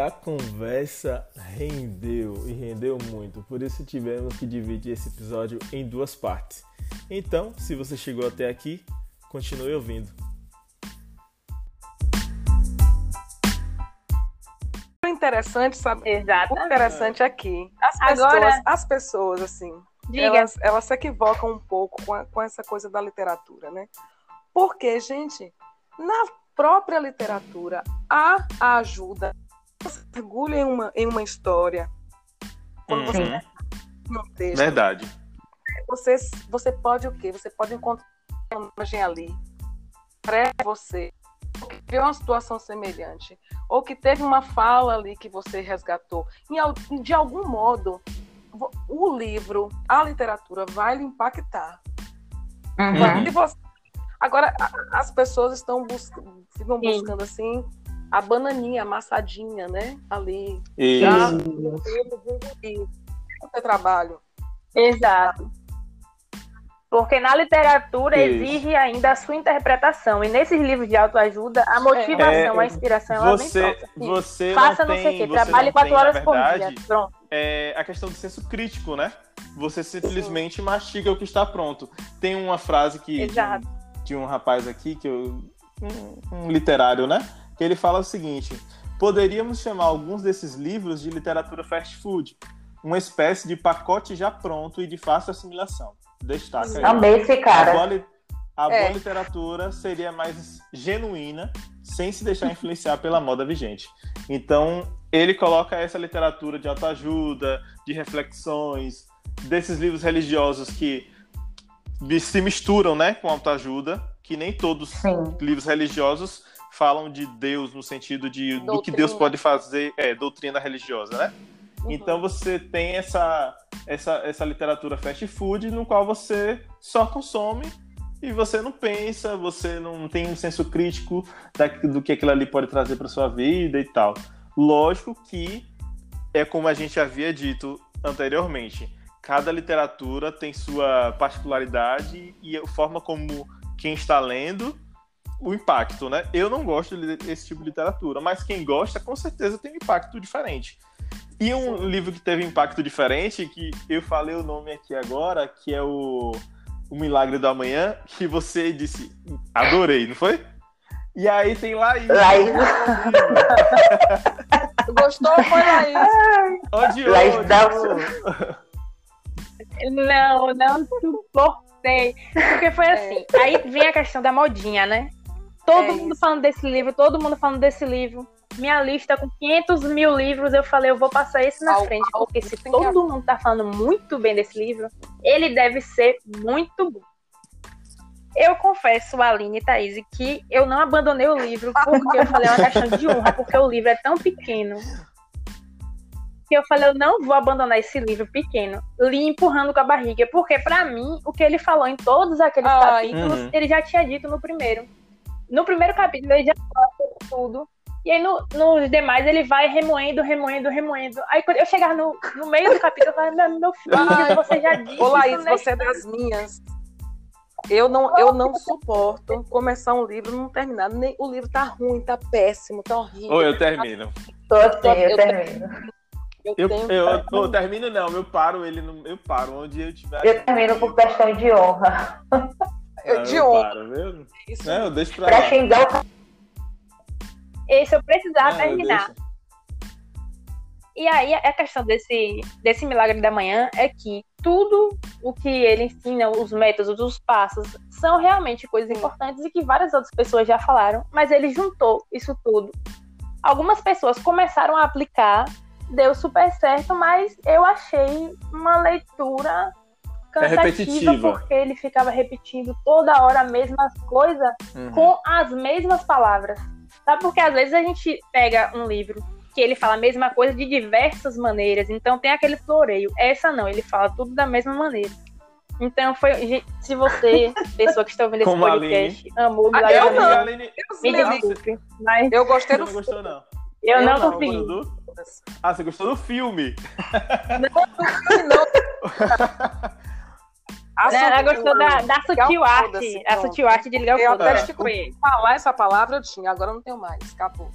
a conversa rendeu e rendeu muito, por isso tivemos que dividir esse episódio em duas partes. Então, se você chegou até aqui, continue ouvindo. Interessante, sabe? Exato. O interessante aqui, as pessoas, Agora- as pessoas assim, Diga. elas, elas se equivocam um pouco com, a- com essa coisa da literatura, né? Porque, gente, na própria literatura há a ajuda. Você mergulha em uma, em uma história. Quando você Uhum. um texto, Verdade. você, você pode o quê? Você pode encontrar uma imagem ali para você, ou que viu uma situação semelhante, ou que teve uma fala ali que você resgatou. De algum modo, o livro, a literatura vai lhe impactar. Uhum. Você- Agora, as pessoas estão bus- ficam Sim. buscando assim a bananinha amassadinha, né? Ali. E Já o seu trabalho. Exato. Porque na literatura Isso. exige ainda a sua interpretação. E nesses livros de autoajuda, a motivação, É, a inspiração, ela você, vem solta. você Faça não não tem, sei o quê, você trabalhe quatro tem, horas na por verdade, dia. Pronto. é a questão do senso crítico, né? Você simplesmente mastiga o que está pronto. Tem uma frase que de um, de um rapaz aqui que eu um, um literário, né? Que ele fala o seguinte: poderíamos chamar alguns desses livros de literatura fast food, uma espécie de pacote já pronto e de fácil assimilação. Destaca aí. Amei esse A, cara. boa, li- a É. boa literatura seria mais genuína, sem se deixar influenciar pela moda vigente. Então, ele coloca essa literatura de autoajuda, de reflexões, desses livros religiosos que se misturam né, com autoajuda, que nem todos Sim. livros religiosos falam de Deus no sentido de do que Doutrina. Deus pode fazer, é, doutrina religiosa, né? Uhum. Então você tem essa, essa, essa literatura fast food no qual você só consome e você não pensa, você não tem um senso crítico da- do que aquilo ali pode trazer para sua vida e tal. Lógico que é como a gente havia dito anteriormente, cada literatura tem sua particularidade e a forma como quem está lendo o impacto, né? Eu não gosto desse tipo de literatura, mas quem gosta com certeza tem um impacto diferente. E um livro que teve impacto diferente, que eu falei o nome aqui agora, que é o, o Milagre do Amanhã, que você disse, adorei, não foi? E aí tem Laís. Laís. Gostou? Foi Laís. Odiou, Laís odiou. Não, não suportei. Porque foi assim. Aí vem a questão da modinha, né? Todo É mundo isso. falando desse livro, todo mundo falando desse livro. Minha lista com 500 mil livros, eu falei, eu vou passar esse na Al- frente. al- Porque se tem que todo mundo tá falando muito bem desse livro, ele deve ser muito bom. Eu confesso, Aline e Thaís, que eu não abandonei o livro porque eu falei, é uma questão de honra, porque o livro é tão pequeno que eu falei, eu não vou abandonar esse livro pequeno, li empurrando com a barriga, porque pra mim, o que ele falou em todos aqueles Ai. capítulos, Uhum. ele já tinha dito no primeiro. No primeiro capítulo ele já sobre tudo, e aí no- nos demais ele vai remoendo, remoendo, remoendo. Aí quando eu chegar no, no meio do capítulo, eu falo, meu, meu filho, Ai. você já disse Ô, Laís, isso nesse você é das minhas. Eu não, eu não suporto começar um livro e não terminar. Nem, o livro tá ruim, tá péssimo, tá horrível. Ou eu termino. Tô assim, eu Eu termino. Eu, Eu, tenho- eu, eu termino não, eu paro ele, no, eu paro onde eu tiver. Eu termino por questão de honra. Eu- de eu honra. paro, viu? Isso Não, eu deixo pra Pra lá. xingar o Esse eu precisava Não, eu terminar. deixo. E aí a questão desse, desse milagre da manhã é que tudo o que ele ensina, os métodos, os passos, são realmente coisas importantes e que várias outras pessoas já falaram, mas ele juntou isso tudo. Algumas pessoas começaram a aplicar, deu super certo, mas eu achei uma leitura cansativa repetitiva. porque ele ficava repetindo toda hora a mesma coisa Uhum. com as mesmas palavras. Sabe? Porque às vezes a gente pega um livro que ele fala a mesma coisa de diversas maneiras, então tem aquele floreio. Essa não, ele fala tudo da mesma maneira. Então foi. gente, Se você, pessoa que está ouvindo esse podcast, amou o Ah, Milagre eu da Aline, me desculpe, mas Eu gostei do não gostou, não? eu, Eu não não, consegui. Do- Ah, você gostou do filme? filme, não. A Né, Ela gostou da, da sutil arte, a sutil arte de Ligar Eu Foda. até É. tipo, falar essa palavra eu tinha, agora eu não tenho mais. Acabou.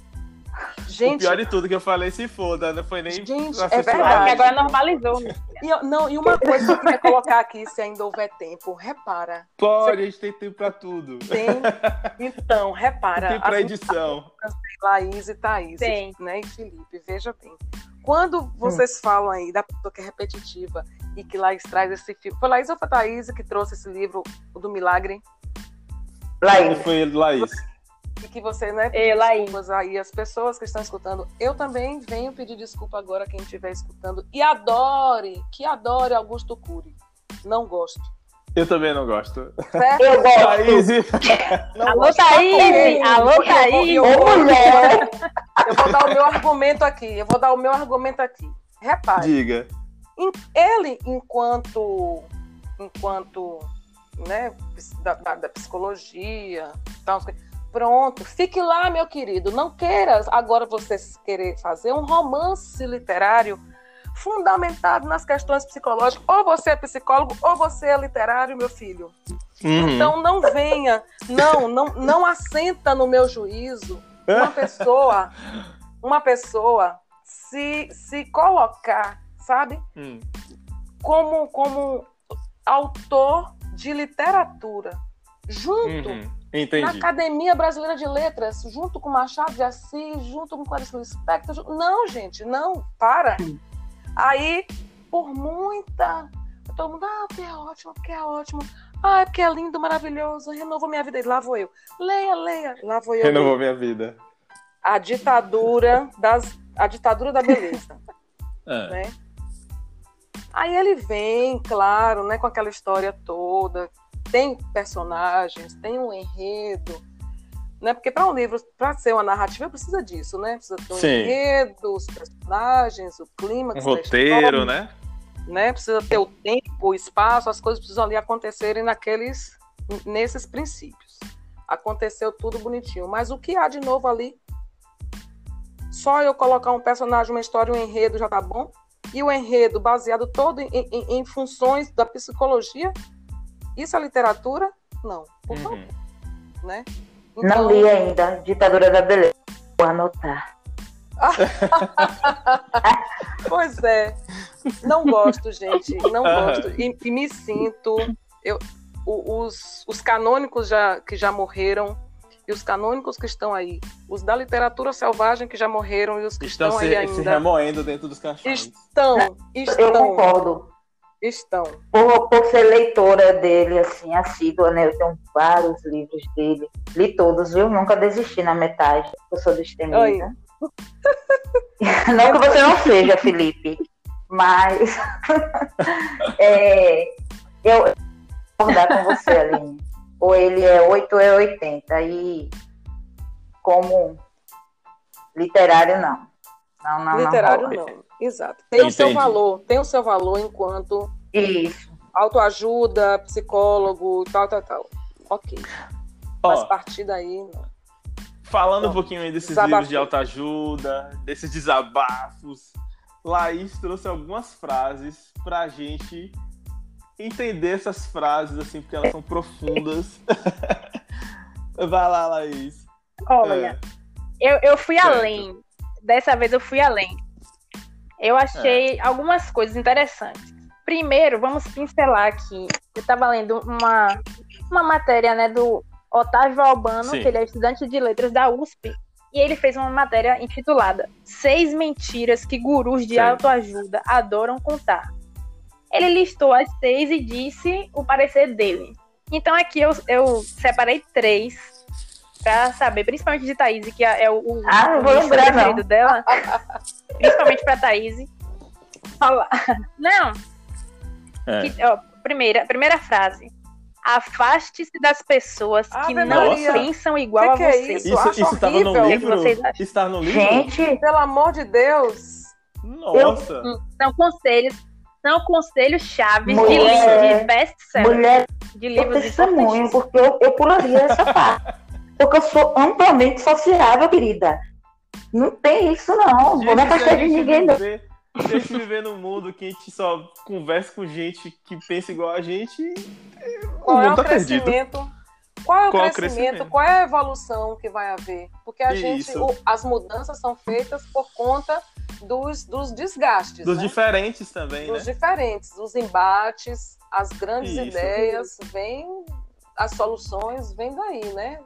O Gente, pior de tudo que eu falei, se foda, não foi nem. Gente, é verdade. Porque agora normalizou. né? e, eu- não, e uma coisa que eu queria colocar aqui, se ainda houver tempo, repara. Pode, a gente tem tempo pra tudo. Tem. Então, repara. Tem pra edição. Laís e Thaís, Tem. né? E Felipe, veja bem. Quando vocês falam aí da pessoa que é repetitiva e que Laís traz esse filme. Foi Laís ou foi Thaís que trouxe esse livro, o do Milagre? Laís. Foi Laís. E que você, né, Ei, Laís. desculpas aí, as pessoas que estão escutando. Eu também venho pedir desculpa agora a quem estiver escutando. E adore, que adore Augusto Cury. Não gosto. Eu também não gosto. Certo? Eu gosto. Laís. Não Alô, gosto. Thaís! Alô, Eu vou- Thaís! eu vou-! Eu vou dar o meu argumento aqui. Eu vou dar o meu argumento aqui. Repare. Diga. Ele enquanto enquanto né da, da- da psicologia tal, pronto fique lá meu querido. Não queira agora você querer fazer um romance literário fundamentado nas questões psicológicas. Ou você é psicólogo ou você é literário meu filho. Uhum. então não venha não não não assenta no meu juízo uma pessoa uma pessoa se se colocar sabe Hum. como, como autor de literatura, junto Uhum. na. Academia Brasileira de Letras, junto com Machado de Assis, junto com Clarice Lispector. ju- Não, gente, não, para. Aí, por muita... Todo mundo, ah, porque é ótimo, porque é ótimo. Ah, porque é lindo, maravilhoso, renovou minha vida. E lá vou eu. Leia, leia. Lá vou eu. Renovou minha vida. A ditadura das... A ditadura da beleza É. né? Aí ele vem, claro, né, com aquela história toda, tem personagens, tem um enredo, né? Porque para um livro, para ser uma narrativa, precisa disso, né? Precisa ter um Sim. enredo, os personagens, o clima, Um roteiro, né? né? Precisa ter o tempo, o espaço, as coisas precisam ali acontecerem naqueles, nesses princípios. Aconteceu tudo bonitinho, mas o que há de novo ali? Só eu colocar um personagem, uma história, um enredo já tá bom? E o enredo baseado todo em, em- em funções da psicologia? Isso é literatura? Não, por favor, Uhum. né? Não li ainda. Ditadura da Beleza. Vou anotar. Pois é. Não gosto, gente. Não Aham. gosto. E, e me sinto. Eu, os, os canônicos já, que já morreram e os canônicos que estão aí. Os da literatura selvagem que já morreram e os que Estão estão, se, aí se ainda. remoendo dentro dos caixões. Estão, Eu estão, concordo. estão. Por, por ser leitora dele, assim, assídua, né? Eu tenho vários livros dele. Li todos, viu? Nunca desisti na metade. Eu sou destemida. não que você não seja, Felipe. Mas é, eu vou concordar com você, Aline. Ou ele é 8 ou é 80. E como literário, não. Não, não, Literário não. não. Exato. Tem o seu valor, tem o seu valor enquanto Isso. autoajuda, psicólogo, tal, tal, tal. Ok. Mas Ó, partir daí, não. falando um pouquinho aí desses Desabafo. livros de autoajuda, desses desabafos, Laís trouxe algumas frases pra gente entender essas frases, assim, porque elas são profundas. Vai lá, Laís. Olha, É. eu, eu fui Certo. além. Dessa vez eu fui além. Eu achei algumas coisas interessantes. Primeiro, vamos pincelar aqui. Eu estava lendo uma, uma matéria né, do Otávio Albano, Sim. que ele é estudante de letras da USP, e ele fez uma matéria intitulada Seis Mentiras que Gurus de Sim. Autoajuda Adoram Contar. Ele listou as seis e disse o parecer dele. Então aqui eu, eu separei três pra saber, principalmente de Thaís, que é o, o, Ah, não o vou lembrar, preferido dela. principalmente pra Thaís. Fala. Não, É. que- ó, primeira, primeira frase. Afaste-se das pessoas que não Maria. pensam igual Que a que é você. isso? Isso, isso tava no horrível. O que livro? Está no livro? Gente, Pelo amor de Deus. Nossa. São conselhos, são conselhos chaves de, li- de best-seller, mulher de livros testemunho, porque eu, eu pularia essa parte. Porque eu sou amplamente sociável, querida. Não tem isso, não. Vou Gente, se afastar a de ninguém, não. viver, se a gente viver num mundo que a gente só conversa com gente que pensa igual a gente, o Qual é mundo o tá perdido. crescimento? Qual é o, Qual é o crescimento, crescimento? qual é a evolução que vai haver? Porque a gente, o- as mudanças são feitas por conta dos, dos desgastes, Dos né? diferentes também, dos né? diferentes, os embates, as grandes Isso. ideias, vem as soluções, vem daí, né?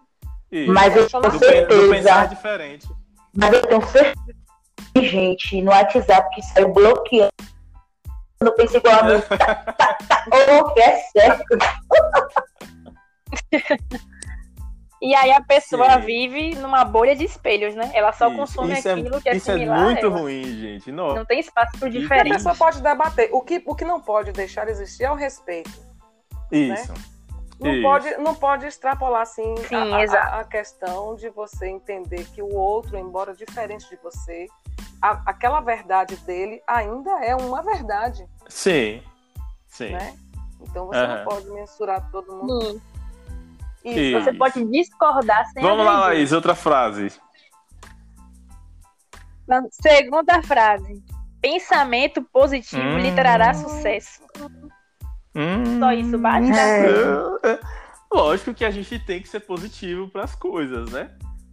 Isso. Mas eu tenho do pensar certeza, diferente. mas eu tenho certeza que gente no WhatsApp que saiu bloqueando. Eu penso igual a mim. Tá, tá, tá. Oh, que é certo. E aí a pessoa Sim. vive numa bolha de espelhos, né? Ela só Isso. consome Isso é- aquilo que é Isso é similar a muito ela. ruim, gente. Não. Não tem espaço pro E E a diferente. pessoa pode debater. O que, o que não pode deixar de existir é o respeito. Isso. Não Isso. pode, não pode extrapolar assim Sim, a, a- a questão de você entender que o outro, embora diferente de você, a- aquela verdade dele ainda é uma verdade, Sim. Sim. né? Então você Aham. não pode mensurar todo mundo. Sim. Isso. Isso. Você pode discordar sem Vamos lá, agredir. Laís, outra frase. Segunda frase. Pensamento positivo Hum. lhe trará sucesso. Hum. Só isso basta? É. É, Lógico que a gente tem que ser positivo para as coisas, né?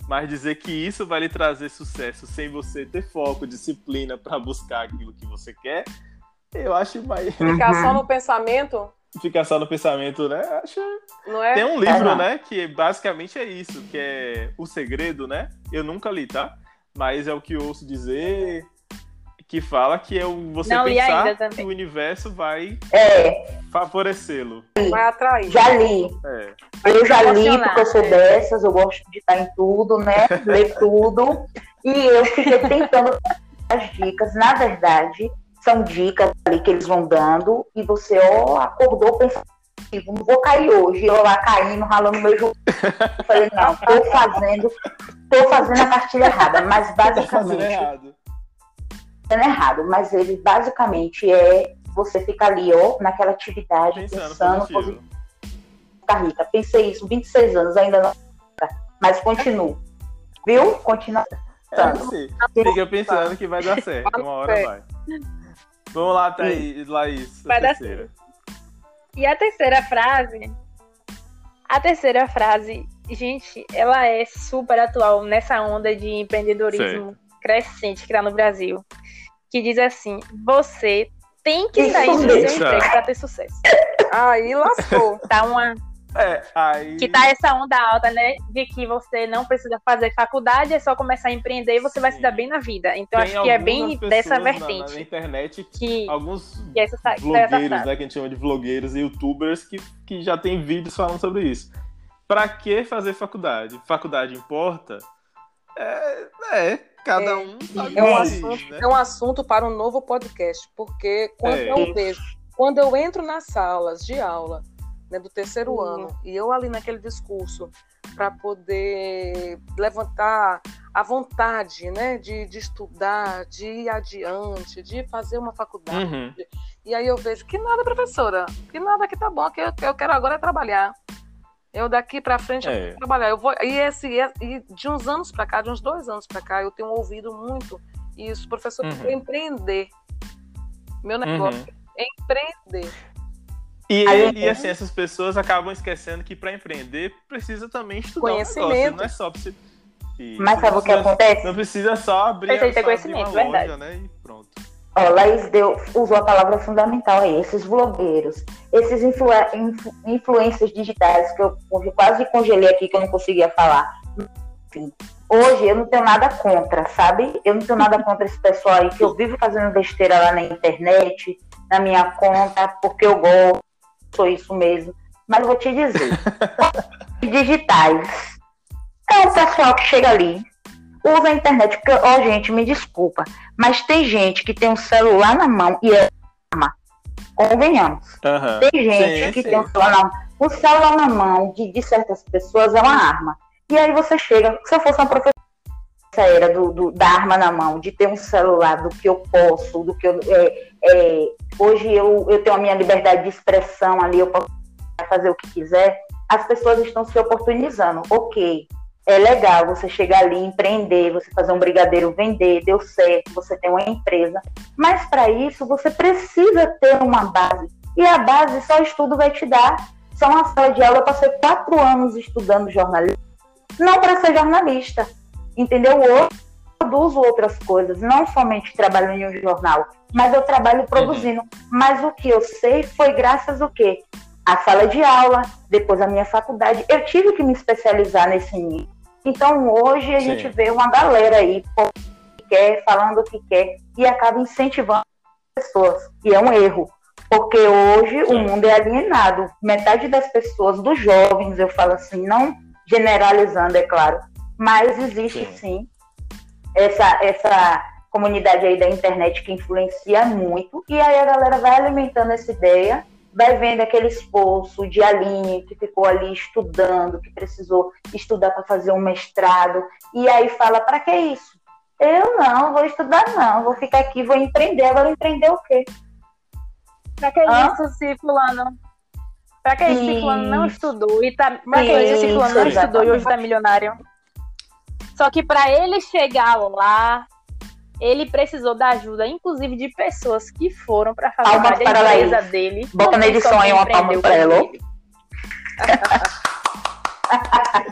Mas dizer que isso vai lhe trazer sucesso sem você ter foco, disciplina para buscar aquilo que você quer, eu acho mais. Ficar só no pensamento, Ficar só no pensamento, né? Acho... não é? Tem um livro, não. né? Que basicamente é isso, que é O Segredo, né? Eu nunca li, tá? Mas é o que eu ouço dizer, que fala que é o você Não pensar ainda que o universo vai É, favorecê-lo. Vai atrair. já li. É. Eu já li porque eu sou é. dessas, eu gosto de estar em tudo, né? Ler tudo. E eu fiquei tentando as dicas. Na verdade, são dicas ali que eles vão dando e você, ó, acordou pensando, não vou cair hoje. Eu lá caindo, ralando meu joelho. Eu falei, não, tô fazendo, tô fazendo a cartilha errada. Mas Tá fazendo basicamente, errado. fazendo errado, mas ele basicamente é você ficar ali, ó, naquela atividade, Pensando pensando positivo. Ficar rica. Pensei isso, 26 anos, ainda não. Mas continuo. Viu? Continua. É, assim, fica pensando que vai dar certo. Uma hora É. vai. Vamos lá, Thaís, Laís. a Vai dar terceira. E a terceira frase. A terceira frase, gente, ela é super atual nessa onda de empreendedorismo crescente que tá no Brasil. Que diz assim: você tem que sair do seu emprego para ter sucesso. Aí lascou. Tá uma, É, aí. que tá essa onda alta, né? De que você não precisa fazer faculdade, é só começar a empreender e você vai se dar bem na vida. Então tem acho que é bem dessa pessoas na- Na, vertente internet, que, alguns que essa, essa vlogueiros, frase. né, que a gente chama de vlogueiros e youtubers que, que já tem vídeos falando sobre isso. Pra que fazer faculdade? Faculdade importa? É, é cada É. um sabe É um, o que assunto, né? é um assunto para um novo podcast, porque quando É. eu vejo, quando eu entro nas salas de aula né, do terceiro ano e eu ali naquele discurso para poder levantar a vontade né, de, de estudar, de ir adiante, de fazer uma faculdade. Uhum. E aí eu vejo que nada, professora, que nada que tá bom, que eu, eu quero agora é trabalhar. Eu daqui para frente eu É. quero trabalhar. Eu vou e esse e de uns anos para cá, de uns dois anos para cá, eu tenho ouvido muito isso, professor, eu Uhum. empreender. Meu negócio é empreender. E, e assim, essas pessoas acabam esquecendo que para empreender precisa também estudar Conhecimento. negócio, não é só pra você... Isso, Mas sabe o que acontece? Não precisa só abrir, Precisa ter abrir conhecimento, uma verdade. loja, né? E pronto. Ó, Laís deu, usou a palavra fundamental aí, esses blogueiros, esses influ, influ, influências digitais, que eu quase congelei aqui, que eu não conseguia falar. Enfim, hoje eu não tenho nada contra, sabe? Eu não tenho nada contra esse pessoal aí que eu vivo fazendo besteira lá na internet, na minha conta, porque eu gosto, sou isso mesmo. Mas vou te dizer, digitais, é o pessoal que chega ali, usa a internet, porque, ó, gente, me desculpa, mas tem gente que tem um celular na mão e é arma. Convenhamos. Aham. Tem gente Sim, que sim. tem um celular na mão. O celular na mão de, de certas pessoas é uma arma. E aí você chega, se eu fosse uma professora essa era do, do- da arma na mão, de ter um celular, do que eu posso, do que eu. é, é, hoje eu, eu tenho a minha liberdade de expressão ali, eu posso fazer o que quiser. As pessoas estão se oportunizando. Ok, é legal você chegar ali, empreender, você fazer um brigadeiro vender, deu certo, você tem uma empresa. Mas para isso você precisa ter uma base. E a base só estudo vai te dar. São uma sala de aula, eu passei quatro anos estudando jornalismo, não para ser jornalista, entendeu? Hoje eu produzo outras coisas, não somente trabalho em um jornal, mas eu trabalho produzindo. Uhum. Mas o que eu sei foi graças ao quê? A sala de aula, depois a minha faculdade. Eu tive que me especializar nesse nível. Então hoje a Sim. gente vê uma galera aí que quer, falando o que quer, e acaba incentivando as pessoas. E é um erro. Porque hoje Sim. o mundo é alienado. Metade das pessoas, dos jovens, eu falo assim, não generalizando, é claro, mas existe sim, sim essa, essa comunidade aí da internet que influencia muito. E aí a galera vai alimentando essa ideia, vai vendo aquele esforço de Aline que ficou ali estudando, que precisou estudar para fazer um mestrado, e aí fala: para que isso? Eu não, vou estudar não, vou ficar aqui, vou empreender. Agora empreender o quê? Pra que Hã? isso, se fulano? Pra que isso, se fulano não estudou e tá. Pra que isso, se fulano não estudou e hoje tá milionário? Só que para ele chegar lá, ele precisou da ajuda, inclusive de pessoas que foram para fazer a empresa dele. Bota na edição aí uma palma para ela.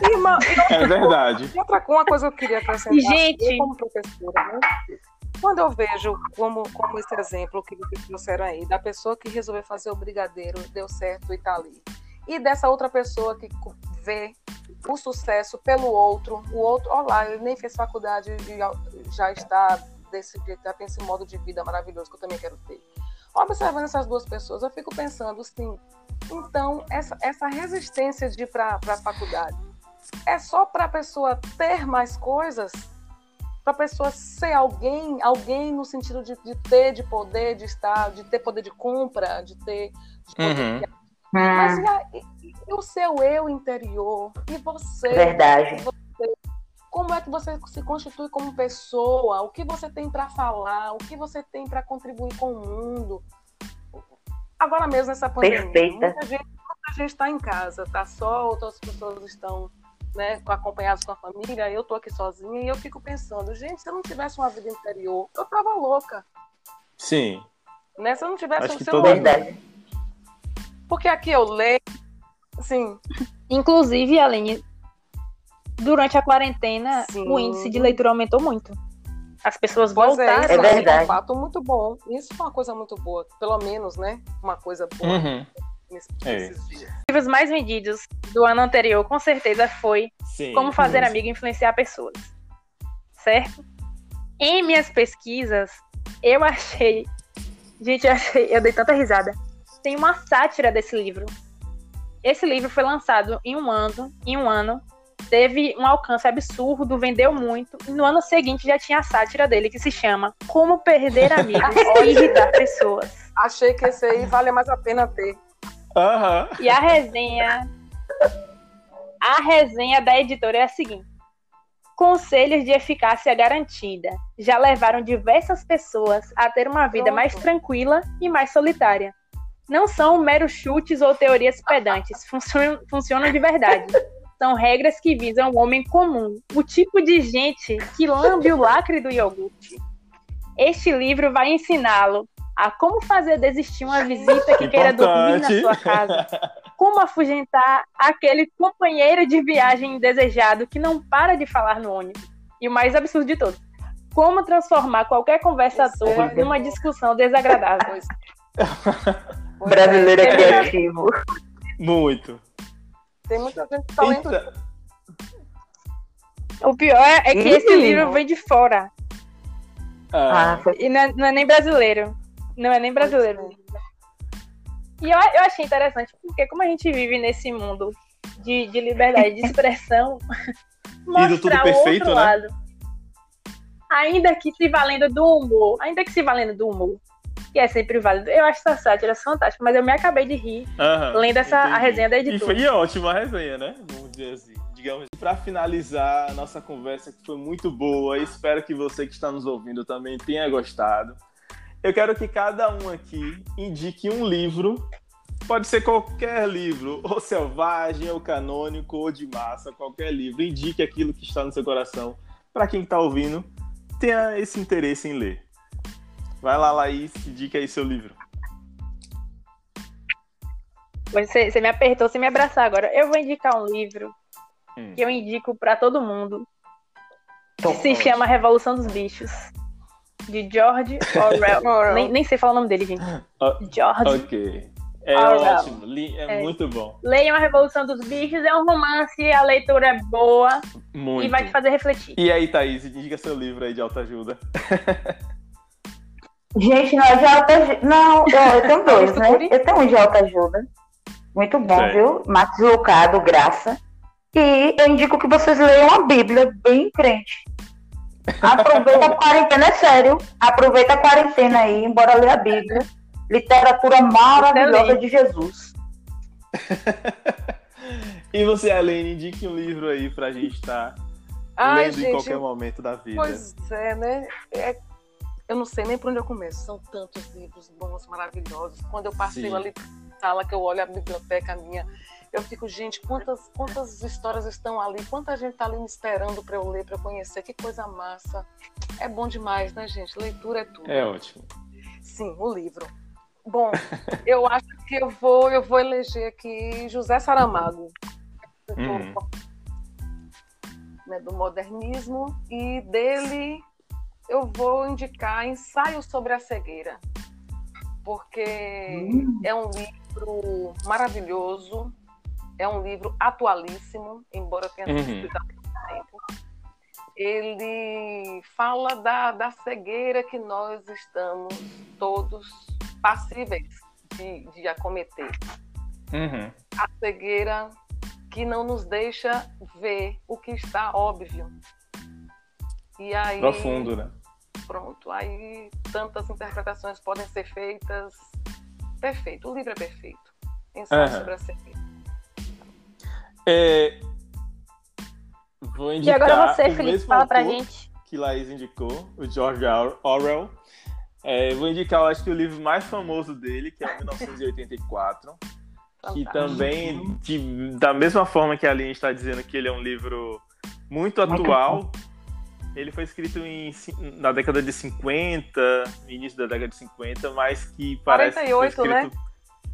Irmã, é verdade. Outra uma coisa que eu queria acrescentar, gente, eu como professora, né? Quando eu vejo como, como esse exemplo que vocês trouxeram aí, da pessoa que resolveu fazer o brigadeiro, deu certo e tá ali. E dessa outra pessoa que vê o sucesso pelo outro, o outro, olá, ele nem fez faculdade e já está desse jeito, já tem esse modo de vida maravilhoso que eu também quero ter. Observando essas duas pessoas, eu fico pensando assim, então, essa, essa resistência de ir para a faculdade é só para a pessoa ter mais coisas? Para a pessoa ser alguém, alguém no sentido de, de, ter, de poder, de estar, de ter poder de compra, de ter. De poder uhum. de... Mas e, a, e, o seu eu interior? E você? Verdade. Você, como é que você se constitui como pessoa? O que você tem para falar? O que você tem para contribuir com o mundo? Agora mesmo nessa pandemia, Perfeita. muita gente está em casa, tá só, outras pessoas estão né, acompanhadas com a família, eu tô aqui sozinha e eu fico pensando, gente, se eu não tivesse uma vida interior, eu tava louca. Sim. Né? Se eu não tivesse Acho um Verdade. Porque aqui eu leio, assim. Inclusive, Aline, durante a quarentena, Sim. o índice de leitura aumentou muito. As pessoas Pois é, voltaram. isso É verdade. é um fato muito bom. Isso é uma coisa muito boa. Pelo menos, né? Uma coisa boa Uhum. nesse- É. nesses dias. Os livros mais vendidos do ano anterior, com certeza, foi Sim. Como Fazer Uhum. Amigo e Influenciar Pessoas. Certo? Em minhas pesquisas, eu achei. Gente, eu achei. Eu dei tanta risada. Tem uma sátira desse livro. Esse livro foi lançado em um ano. Em um ano. Teve um alcance absurdo, vendeu muito. E no ano seguinte já tinha a sátira dele, que se chama Como Perder Amigos e Irritar Pessoas. Achei que esse aí vale mais a pena ter. Aham. E a resenha. A resenha da editora é a seguinte: Conselhos de eficácia garantida já levaram diversas pessoas a ter uma vida Pronto. mais tranquila e mais solitária. Não são meros chutes ou teorias pedantes, funcionam, funcionam de verdade. São regras que visam o homem comum, o tipo de gente que lambe o lacre do iogurte. Este livro vai ensiná-lo a como fazer desistir uma visita que queira dormir na Importante. sua casa, como afugentar aquele companheiro de viagem indesejado que não para de falar no ônibus. E o mais absurdo de todos, como transformar qualquer conversa à toa numa discussão desagradável. Brasileiro é criativo. Muito. Tem muita gente talento. Então, O pior é que Ih, esse livro vem de fora. ah, Ah, E não é, não é nem brasileiro. Não é nem brasileiro. E eu, eu achei interessante, porque como a gente vive nesse mundo de, de liberdade de expressão, mostrar o perfeito, outro né? lado. Ainda que se valendo do humor, ainda que se valendo do humor, que é sempre válido. Eu acho essa sátira fantástica, mas eu me acabei de rir aham, lendo essa a resenha da E editora. foi ótima a resenha, né? Vamos dizer assim. Digamos, para finalizar a nossa conversa, que foi muito boa, espero que você que está nos ouvindo também tenha gostado. Eu quero que cada um aqui indique um livro, pode ser qualquer livro, ou selvagem, ou canônico, ou de massa, qualquer livro. Indique aquilo que está no seu coração, para quem está ouvindo, tenha esse interesse em ler. Vai lá, Laís, indique aí seu livro. Você, você me apertou, você me abraçar agora. Eu vou indicar um livro hum. que eu indico para todo mundo. Que se chama Revolução dos Bichos. De George Orwell. nem, nem sei falar o nome dele, gente. George. Ok. É Orwell. ótimo, é, é, muito bom. Leiam A Revolução dos Bichos, é um romance, a leitura é boa muito. e vai te fazer refletir. E aí, Thaís, diga seu livro aí de autoajuda. Gente, não é de autoajuda. Não, eu, eu tenho dois, né? Eu tenho um de autoajuda. Muito bom, Sim. viu? Max Lucado, Graça. E eu indico que vocês leiam a Bíblia bem crente. Aproveita a quarentena, é sério. Aproveita a quarentena aí, embora ler a Bíblia. Literatura maravilhosa de Jesus. e você, Aline, indique um livro aí pra gente estar tá lendo gente, em qualquer momento da vida. Pois é, né? É eu não sei nem por onde eu começo. São tantos livros bons, maravilhosos. Quando eu passei ali na sala, que eu olho a biblioteca minha, eu fico, gente, quantas, quantas histórias estão ali? Quanta gente está ali me esperando para eu ler, para eu conhecer. Que coisa massa. É bom demais, né, gente? Leitura é tudo. É ótimo. Sim, o livro. Bom, eu acho que eu vou, eu vou eleger aqui José Saramago. Hum. Né, do modernismo e dele eu vou indicar Ensaio sobre a Cegueira, porque hum. é um livro maravilhoso, é um livro atualíssimo, embora tenha sido uhum. escrito há muito tempo. Ele fala da, da cegueira que nós estamos todos passíveis de, de acometer. Uhum. A cegueira que não nos deixa ver o que está óbvio, e aí. Profundo, né? Pronto. Aí tantas interpretações podem ser feitas. Perfeito. O livro é perfeito. Ensaio uhum. sobre a cerveja. É... Vou indicar e agora você, Felipe, fala pra gente. Que Laís indicou, o George Orwell. É, vou indicar, eu acho que o livro mais famoso dele, que é 1984. que também, de, da mesma forma que a Aline está dizendo que ele é um livro muito atual, ele foi escrito em, na década de 50, no início da década de 50, mas que parece 48, que né?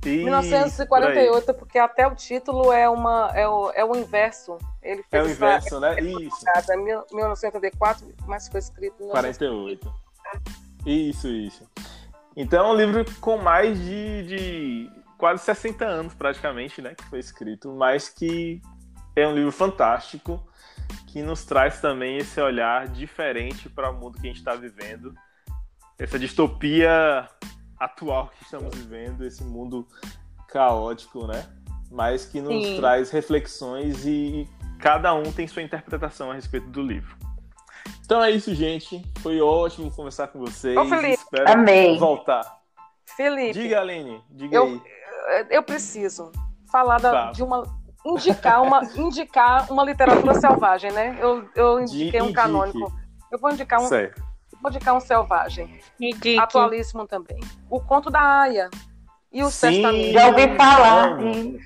Isso, 1948, porque até o título é, uma, é, o, é o inverso. Ele fez é o inverso, essa, né? Isso. Em 1984, mas foi escrito em 48. Isso, isso. Então é um livro com mais de, de quase 60 anos, praticamente, né? Que foi escrito, mas que é um livro fantástico que nos traz também esse olhar diferente para o mundo que a gente está vivendo, essa distopia atual que estamos vivendo, esse mundo caótico, né? Mas que nos Sim. traz reflexões e cada um tem sua interpretação a respeito do livro. Então é isso, gente. Foi ótimo conversar com vocês. Ô, Felipe. Espero Amei. voltar. Felipe. Diga, Aline. Diga eu, aí. Eu preciso falar da, tá. de uma indicar uma, indicar uma literatura selvagem, né? Eu, eu indiquei um canônico. Eu vou indicar um. Certo. Vou indicar um selvagem. Indique. Atualíssimo também. O Conto da Aya. E o Sim, Já ouvi falar. Amo.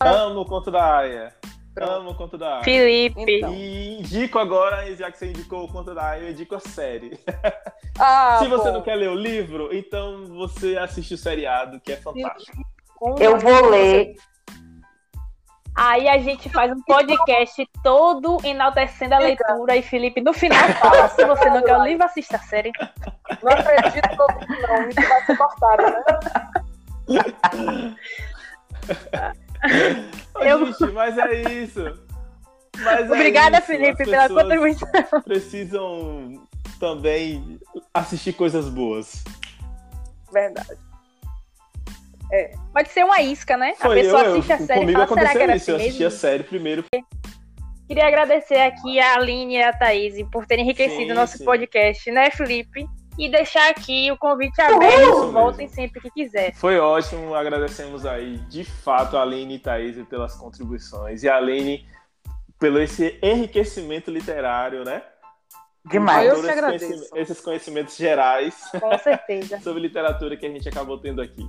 Amo o Conto da Aya. Amo o Conto da Aya. Felipe. Então. E indico agora, já que você indicou o Conto da Aya, eu indico a série. Ah, Se você bom. não quer ler o livro, então você assiste o seriado, que é fantástico. Eu vou ler. Aí a gente faz um podcast todo enaltecendo a leitura e Felipe no final fala: se você não quer o livro, assista a série. Não acredito não, isso vai ser cortado, né? Eu... Gente, mas é isso. Mas é Obrigada, é isso. Felipe, pela contribuição. Precisam também assistir coisas boas. Verdade. É. Pode ser uma isca, né? Foi, a pessoa eu, assiste eu, a série e fala, será que era isso? assim Eu assisti a série primeiro. Queria agradecer aqui a Aline e a Thaís por terem enriquecido o nosso sim. podcast, né, Felipe? E deixar aqui o convite aberto, voltem sempre que quiser. Foi ótimo, agradecemos aí de fato a Aline e a Thaís pelas contribuições. E a Aline pelo esse enriquecimento literário, né? Demais. Eu que agradeço. Conhecimentos, esses conhecimentos gerais. Com certeza. sobre literatura que a gente acabou tendo aqui.